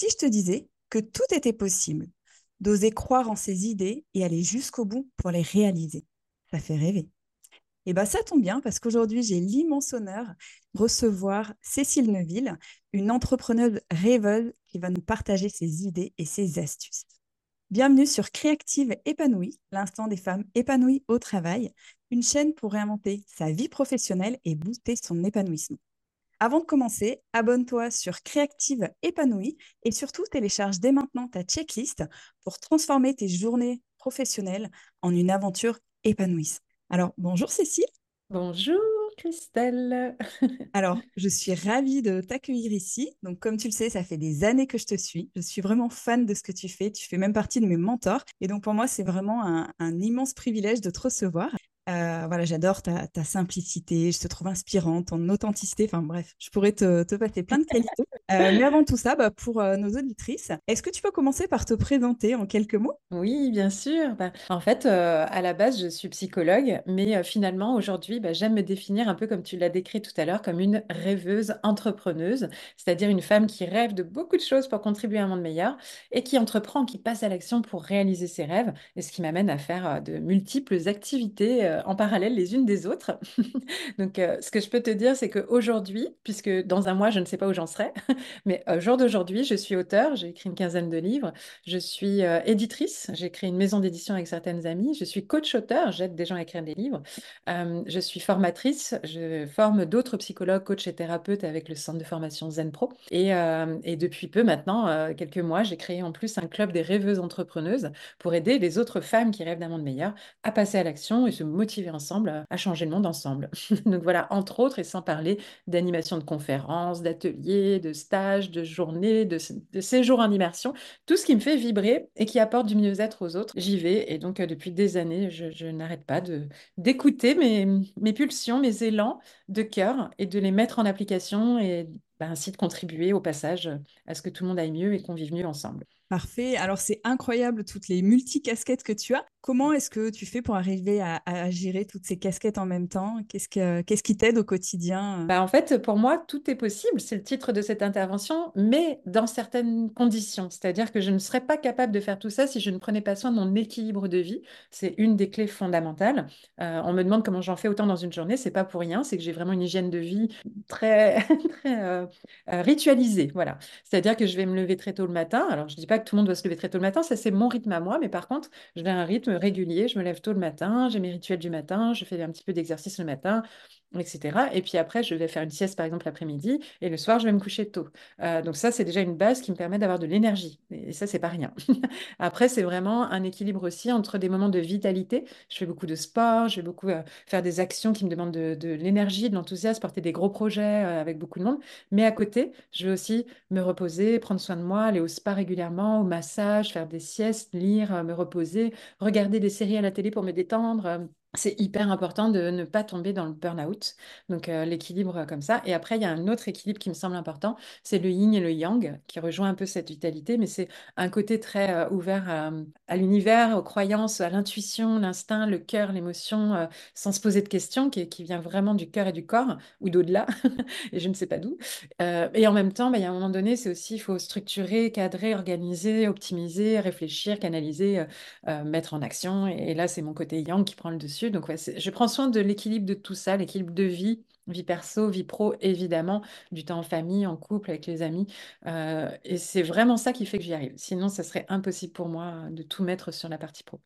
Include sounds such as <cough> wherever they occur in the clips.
si je te disais que tout était possible, d'oser croire en ses idées et aller jusqu'au bout pour les réaliser Ça fait rêver. Et bien ça tombe bien parce qu'aujourd'hui j'ai l'immense honneur de recevoir Cécile Neuville, une entrepreneuse rêveuse qui va nous partager ses idées et ses astuces. Bienvenue sur Créative Épanouie, l'instant des femmes épanouies au travail, une chaîne pour réinventer sa vie professionnelle et booster son épanouissement. Avant de commencer, abonne-toi sur Créative Épanouie et surtout télécharge dès maintenant ta checklist pour transformer tes journées professionnelles en une aventure épanouissante. Alors, bonjour Cécile. Bonjour Christelle. <laughs> Alors, je suis ravie de t'accueillir ici. Donc, comme tu le sais, ça fait des années que je te suis. Je suis vraiment fan de ce que tu fais. Tu fais même partie de mes mentors. Et donc, pour moi, c'est vraiment un, un immense privilège de te recevoir. Euh, voilà, j'adore ta, simplicité, je te trouve inspirante, ton authenticité. Enfin bref, je pourrais te, passer plein de qualités. Euh, mais avant tout ça, bah, pour euh, nos auditrices, est-ce que tu peux commencer par te présenter en quelques mots? Oui, bien sûr. Bah, en fait, à la base, je suis psychologue, mais finalement, aujourd'hui, bah, j'aime me définir un peu comme tu l'as décrit tout à l'heure, comme une rêveuse entrepreneuse, c'est-à-dire une femme qui rêve de beaucoup de choses pour contribuer à un monde meilleur et qui entreprend, qui passe à l'action pour réaliser ses rêves, et ce qui m'amène à faire de multiples activités en parallèle les unes des autres. <laughs> Donc, euh, ce que je peux te dire, c'est qu'aujourd'hui, puisque dans un mois, je ne sais pas où j'en serai, <laughs> mais au jour d'aujourd'hui, je suis auteur, j'ai écrit une quinzaine de livres, je suis euh, éditrice, j'ai créé une maison d'édition avec certaines amies, je suis coach-auteur, j'aide des gens à écrire des livres, euh, je suis formatrice, je forme d'autres psychologues, coachs et thérapeutes avec le centre de formation Zen Pro. Et depuis peu maintenant, quelques mois, j'ai créé en plus un club des rêveuses entrepreneuses pour aider les autres femmes qui rêvent d'un monde meilleur à passer à l'action et se motiver ensemble à changer le monde ensemble. <laughs> Donc voilà, entre autres, et sans parler d'animation de conférences, d'ateliers, de stages, de journées, de, séjours en immersion, tout ce qui me fait vibrer et qui apporte du mieux-être aux autres, j'y vais. Et donc euh, depuis des années, je, n'arrête pas d'écouter mes, pulsions, mes élans de cœur et de les mettre en application et bah, ainsi de contribuer au passage à ce que tout le monde aille mieux et qu'on vive mieux ensemble. Parfait. Alors, c'est incroyable toutes les multicasquettes que tu as. Comment est-ce que tu fais pour arriver à, gérer toutes ces casquettes en même temps? Qu'est-ce, que, qu'est-ce qui t'aide au quotidien? Bah, En fait, pour moi, tout est possible. C'est le titre de cette intervention, mais dans certaines conditions. C'est-à-dire que je ne serais pas capable de faire tout ça si je ne prenais pas soin de mon équilibre de vie. C'est une des clés fondamentales. Euh, on me demande comment j'en fais autant dans une journée. C'est pas pour rien. C'est que j'ai vraiment une hygiène de vie très, <laughs> très euh, euh, ritualisée. Voilà. C'est-à-dire que je vais me lever très tôt le matin. Alors, je dis pas tout le monde doit se lever très tôt le matin. Ça, c'est mon rythme à moi. Mais par contre, à un rythme régulier. Je me lève tôt le matin, j'ai mes rituels du matin, je fais un petit peu d'exercice le matin, etc. Et puis après, je vais faire une sieste, par exemple, l'après-midi, et le soir, je vais me coucher tôt. Euh, donc ça, c'est déjà une base qui me permet d'avoir de l'énergie. Et ça, c'est pas rien. <laughs> après, c'est vraiment un équilibre aussi entre des moments de vitalité. Je fais beaucoup de sport, je vais beaucoup euh, faire des actions qui me demandent de, l'énergie, de l'enthousiasme, porter des gros projets euh, avec beaucoup de monde. Mais à côté, je vais aussi me reposer, prendre soin de moi, aller au spa régulièrement, au massage, faire des siestes, lire, me reposer, regarder des séries à la télé pour me détendre c'est hyper important de ne pas tomber dans le burn-out. Donc, euh, l'équilibre euh, comme ça. Et après, il y a un autre équilibre qui me semble important, c'est le yin et le yang, qui rejoint un peu cette vitalité, mais c'est un côté très euh, ouvert à, l'univers, aux croyances, à l'intuition, l'instinct, le cœur, l'émotion, sans se poser de questions, qui, vient vraiment du cœur et du corps, ou d'au-delà, <laughs> et je ne sais pas d'où. et en même temps, bah, il y a un moment donné, c'est aussi, il faut structurer, cadrer, organiser, optimiser, réfléchir, canaliser, mettre en action. Et là, c'est mon côté yang qui prend le dessus donc, je prends soin de l'équilibre de tout ça, l'équilibre de vie, vie perso, vie pro, évidemment, du temps en famille, en couple, avec les amis. Euh, et c'est vraiment ça qui fait que j'y arrive. Sinon, ça serait impossible pour moi de tout mettre sur la partie pro.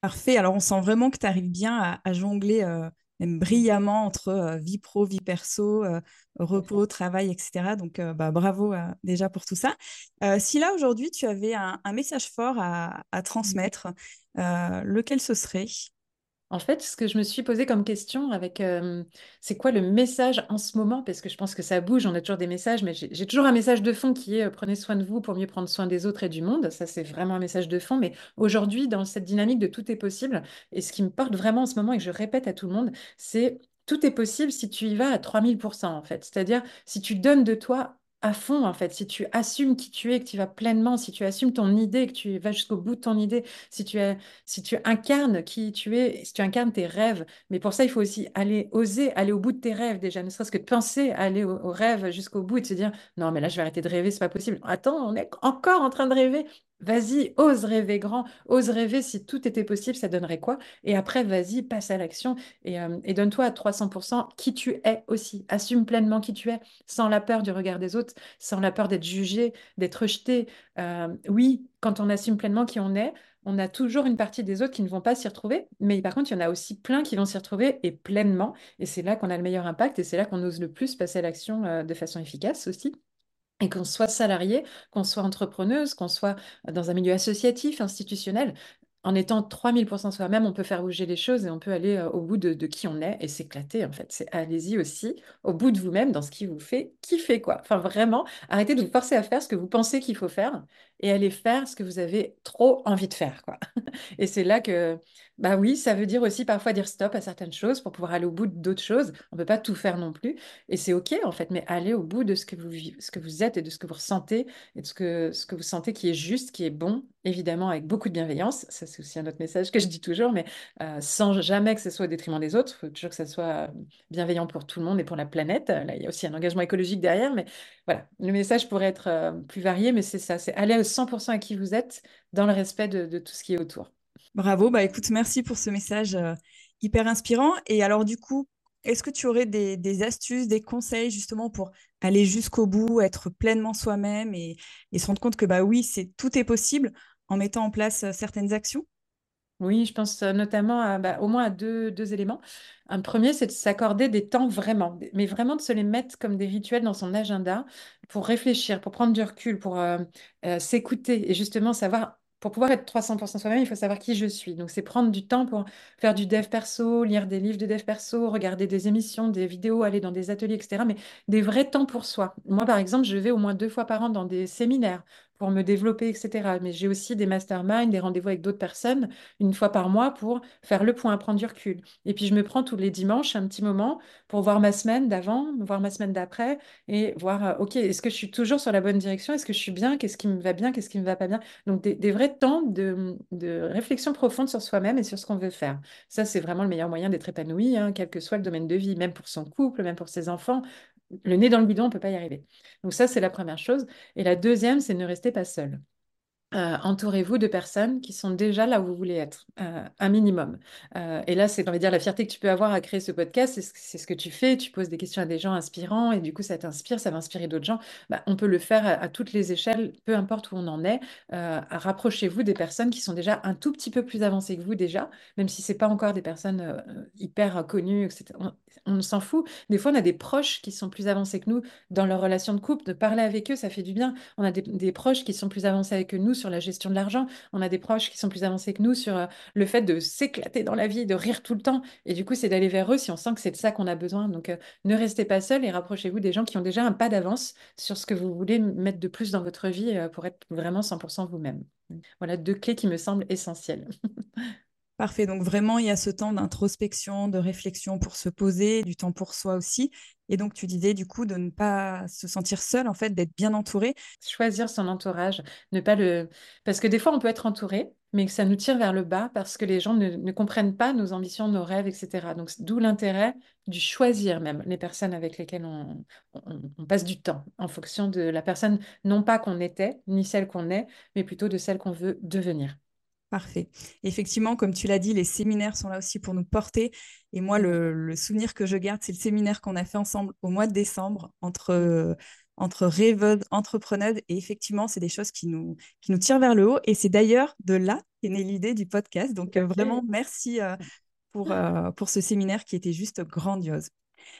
Parfait. Alors, on sent vraiment que tu arrives bien à, jongler euh, même brillamment entre euh, vie pro, vie perso, repos, travail, etc. Donc, bah, bravo déjà pour tout ça. si là, aujourd'hui, tu avais un, message fort à transmettre, lequel ce serait? En fait, ce que je me suis posé comme question avec, c'est quoi le message en ce moment? Parce que je pense que ça bouge, on a toujours des messages, mais j'ai toujours un message de fond qui est prenez soin de vous pour mieux prendre soin des autres et du monde. Ça, c'est vraiment un message de fond. Mais aujourd'hui, dans cette dynamique de tout est possible, et ce qui me porte vraiment en ce moment et que je répète à tout le monde, c'est tout est possible si tu y vas à 3000%, en fait. C'est-à-dire, si tu donnes de toi à fond, en fait, si tu assumes qui tu es, que tu vas pleinement, si tu assumes ton idée, que tu vas jusqu'au bout de ton idée, si tu, si tu incarnes qui tu es, si tu incarnes tes rêves, mais pour ça, il faut aussi aller, oser aller au bout de tes rêves déjà, ne serait-ce que de penser à aller au, au rêve jusqu'au bout et de se dire, non, mais là, je vais arrêter de rêver, c'est pas possible. Attends, on est encore en train de rêver. Vas-y, ose rêver grand, ose rêver si tout était possible, ça donnerait quoi? Et après, vas-y, passe à l'action et, euh, et donne-toi à 300% qui tu es aussi. Assume pleinement qui tu es, sans la peur du regard des autres, sans la peur d'être jugé, d'être rejeté. Euh, oui, quand on assume pleinement qui on est, on a toujours une partie des autres qui ne vont pas s'y retrouver, mais par contre, il y en a aussi plein qui vont s'y retrouver et pleinement. Et c'est là qu'on a le meilleur impact et c'est là qu'on ose le plus passer à l'action euh, de façon efficace aussi. Et qu'on soit salarié, qu'on soit entrepreneuse, qu'on soit dans un milieu associatif, institutionnel, en étant 3000% soi-même, on peut faire bouger les choses et on peut aller euh, au bout de, qui on est et s'éclater en fait. C'est allez-y aussi au bout de vous-même dans ce qui vous fait kiffer quoi. Enfin vraiment, arrêtez de vous forcer à faire ce que vous pensez qu'il faut faire et allez faire ce que vous avez trop envie de faire quoi. <laughs> Et c'est là que bah oui, ça veut dire aussi parfois dire stop à certaines choses pour pouvoir aller au bout d'autres choses. On ne peut pas tout faire non plus et c'est OK en fait, mais aller au bout de ce que vous ce que vous êtes et de ce que vous ressentez et de ce que ce que vous sentez qui est juste, qui est bon, évidemment avec beaucoup de bienveillance. Ça c'est aussi un autre message que je dis toujours, mais euh, sans jamais que ce soit au détriment des autres. Il faut toujours que ça soit bienveillant pour tout le monde et pour la planète. Là, il y a aussi un engagement écologique derrière, mais voilà, le message pourrait être euh, plus varié, mais c'est ça, c'est aller au 100% à qui vous êtes dans le respect de, tout ce qui est autour. Bravo, bah écoute, merci pour ce message euh, hyper inspirant. Et alors du coup, est-ce que tu aurais des, des, astuces, des conseils justement pour aller jusqu'au bout, être pleinement soi-même et, et, se rendre compte que bah oui, c'est tout est possible? En mettant en place euh, certaines actions? Oui, je pense euh, notamment à, bah, au moins à deux, éléments. Un premier, c'est de s'accorder des temps vraiment, mais vraiment de se les mettre comme des rituels dans son agenda pour réfléchir, pour prendre du recul, pour euh, s'écouter et justement savoir pour pouvoir être 300% soi-même, il faut savoir qui je suis. Donc, c'est prendre du temps pour faire du dev perso, lire des livres de dev perso, regarder des émissions, des vidéos, aller dans des ateliers, etc. Mais des vrais temps pour soi. Moi, par exemple, je vais au moins deux fois par an dans des séminaires pour me développer, etc. Mais j'ai aussi des masterminds, des rendez-vous avec d'autres personnes une fois par mois pour faire le point, prendre du recul. Et puis je me prends tous les dimanches un petit moment pour voir ma semaine d'avant, voir ma semaine d'après et voir, euh, OK, est-ce que je suis toujours sur la bonne direction? Est-ce que je suis bien? Qu'est-ce qui me va bien? Qu'est-ce qui me va pas bien? Donc des, vrais temps de, de, réflexion profonde sur soi-même et sur ce qu'on veut faire. Ça, c'est vraiment le meilleur moyen d'être épanoui, hein, quel que soit le domaine de vie, même pour son couple, même pour ses enfants le nez dans le bidon, on ne peut pas y arriver. Donc ça, c'est la première chose. Et la deuxième, c'est ne restez pas seul. Euh, entourez-vous de personnes qui sont déjà là où vous voulez être, euh, un minimum. Euh, et là, c'est, dire, la fierté que tu peux avoir à créer ce podcast, c'est ce, ce que tu fais. Tu poses des questions à des gens inspirants et du coup, ça t'inspire, ça va inspirer d'autres gens. Bah, on peut le faire à, toutes les échelles, peu importe où on en est. rapprochez-vous des personnes qui sont déjà un tout petit peu plus avancées que vous déjà, même si c'est pas encore des personnes hyper connues, etc. On, on s'en fout. Des fois, on a des proches qui sont plus avancés que nous dans leur relation de couple. De parler avec eux, ça fait du bien. On a des proches qui sont plus avancés avec nous sur la gestion de l'argent. On a des proches qui sont plus avancés que nous sur euh, le fait de s'éclater dans la vie, de rire tout le temps. Et du coup, c'est d'aller vers eux si on sent que c'est de ça qu'on a besoin. Donc, euh, ne restez pas seul et rapprochez-vous des gens qui ont déjà un pas d'avance sur ce que vous voulez mettre de plus dans votre vie euh, pour être vraiment 100% vous-même. Voilà deux clés qui me semblent essentielles. <laughs> Parfait. Donc vraiment, il y a ce temps d'introspection, de réflexion pour se poser, du temps pour soi aussi. Et donc, tu disais du coup de ne pas se sentir seul, en fait, d'être bien entouré. Choisir son entourage, ne pas le... Parce que des fois, on peut être entouré, mais ça nous tire vers le bas parce que les gens ne, ne comprennent pas nos ambitions, nos rêves, etc. Donc, d'où l'intérêt du choisir même les personnes avec lesquelles on, passe du temps en fonction de la personne, non pas qu'on était, ni celle qu'on est, mais plutôt de celle qu'on veut devenir. Parfait. Effectivement, comme tu l'as dit, les séminaires sont là aussi pour nous porter. Et moi, le, le souvenir que je garde, c'est le séminaire qu'on a fait ensemble au mois de décembre entre, euh, entre rêveuses, entrepreneuses. Et effectivement, c'est des choses qui nous, qui nous tirent vers le haut. Et c'est d'ailleurs de là qu'est née l'idée du podcast. Donc, euh, vraiment, merci euh, pour, euh, pour ce séminaire qui était juste grandiose.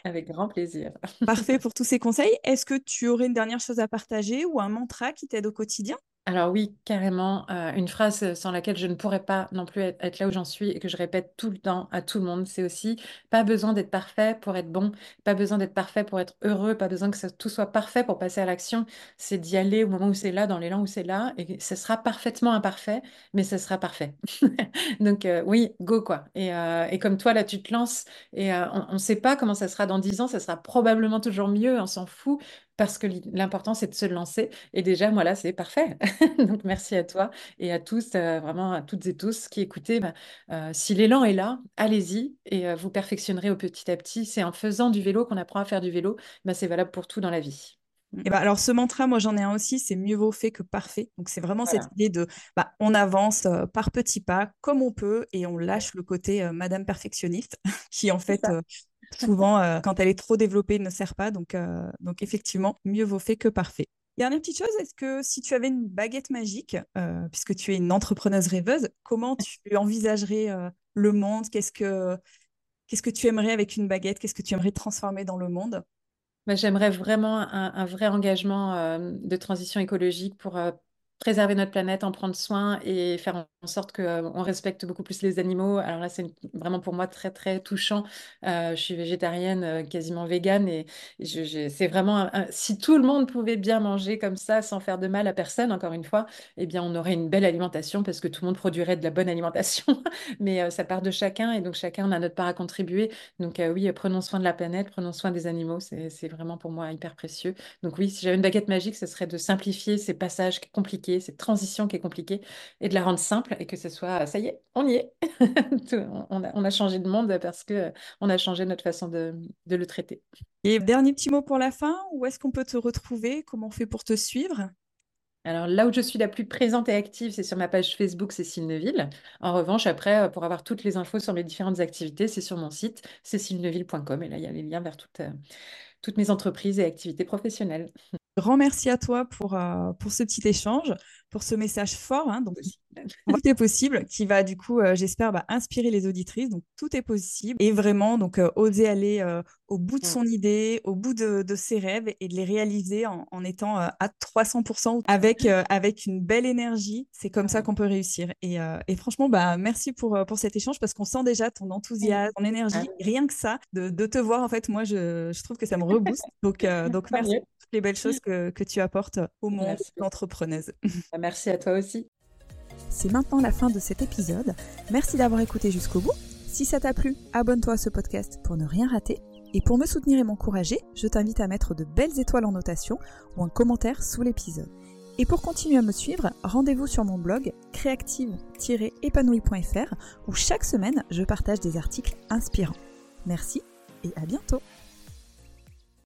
Avec grand plaisir. Parfait pour <laughs> tous ces conseils. Est-ce que tu aurais une dernière chose à partager ou un mantra qui t'aide au quotidien? Alors oui, carrément, euh, une phrase sans laquelle je ne pourrais pas non plus être, là où j'en suis et que je répète tout le temps à tout le monde, c'est aussi pas besoin d'être parfait pour être bon, pas besoin d'être parfait pour être heureux, pas besoin que tout soit parfait pour passer à l'action. C'est d'y aller au moment où c'est là, dans l'élan où c'est là, et ce sera parfaitement imparfait, mais ce sera parfait. <laughs> Donc euh, oui, go quoi. Et, euh, comme toi là, tu te lances et euh, on ne sait pas comment ça sera dans dix ans, ça sera probablement toujours mieux, on s'en fout parce que l'important, c'est de se lancer. Et déjà, moi, là, c'est parfait. <laughs> Donc, merci à toi et à tous, euh, vraiment à toutes et tous qui écoutez. Bah, euh, si l'élan est là, allez-y et euh, vous perfectionnerez au petit à petit. C'est en faisant du vélo qu'on apprend à faire du vélo. Bah, c'est valable pour tout dans la vie. Et bah, alors ce mantra, moi j'en ai un aussi, c'est mieux vaut fait que parfait. Donc c'est vraiment cette idée de bah, on avance par petits pas comme on peut et on lâche le côté Madame perfectionniste <laughs> qui en fait souvent, euh, quand elle est trop développée, ne sert pas. Donc, euh, donc effectivement, mieux vaut fait que parfait. Dernière petite chose, est-ce que si tu avais une baguette magique, euh, puisque tu es une entrepreneuse rêveuse, comment tu envisagerais le monde? Qu'est-ce que qu'est-ce que tu aimerais avec une baguette? Qu'est-ce que tu aimerais transformer dans le monde? Bah, J'aimerais vraiment un, un, vrai engagement de transition écologique pour préserver notre planète, en prendre soin et faire en sorte qu'on euh, respecte beaucoup plus les animaux. Alors là, c'est vraiment pour moi très, très touchant. Euh, je suis végétarienne, euh, quasiment végane et c'est vraiment, si tout le monde pouvait bien manger comme ça sans faire de mal à personne, encore une fois, eh bien, on aurait une belle alimentation parce que tout le monde produirait de la bonne alimentation. <laughs> Mais ça part de chacun et donc chacun a notre part à contribuer. Donc oui, prenons soin de la planète, prenons soin des animaux. C'est vraiment pour moi hyper précieux. Donc oui, si j'avais une baguette magique, ce serait de simplifier ces passages compliqués cette transition qui est compliquée, et de la rendre simple et que ce soit, ça y est, on y est. <laughs> on, a, on, a, changé de monde parce que euh, on a changé notre façon de, de le traiter. Et dernier petit mot pour la fin, où est-ce qu'on peut te retrouver? Comment on fait pour te suivre? Alors là où je suis la plus présente et active, c'est sur ma page Facebook Cécile Neuville. En revanche, après, euh, pour avoir toutes les infos sur mes différentes activités, c'est sur mon site cécileneuville.com et là, il y a les liens vers toutes, euh, toutes mes entreprises et activités professionnelles. <laughs> Grand merci à toi pour, euh, pour ce petit échange, pour ce message fort. Hein, tout est possible, qui va du coup, euh, j'espère, bah, inspirer les auditrices. Donc, tout est possible. Et vraiment, donc, euh, oser aller au bout de son idée, au bout de, de, ses rêves et de les réaliser en, en étant à 300% avec, avec une belle énergie. C'est comme ça qu'on peut réussir. Et, et, franchement, bah, merci pour, pour cet échange parce qu'on sent déjà ton enthousiasme, ton énergie. Rien que ça, de, de, te voir, en fait, moi, je, je trouve que ça me rebooste. <laughs> Donc, donc merci pour toutes les belles choses que, que tu apportes au monde d'entrepreneuse. Bah, merci à toi aussi. C'est maintenant la fin de cet épisode. Merci d'avoir écouté jusqu'au bout. Si ça t'a plu, abonne-toi à ce podcast pour ne rien rater. Et pour me soutenir et m'encourager, je t'invite à mettre de belles étoiles en notation ou un commentaire sous l'épisode. Et pour continuer à me suivre, rendez-vous sur mon blog créative-épanouie.fr où chaque semaine je partage des articles inspirants. Merci et à bientôt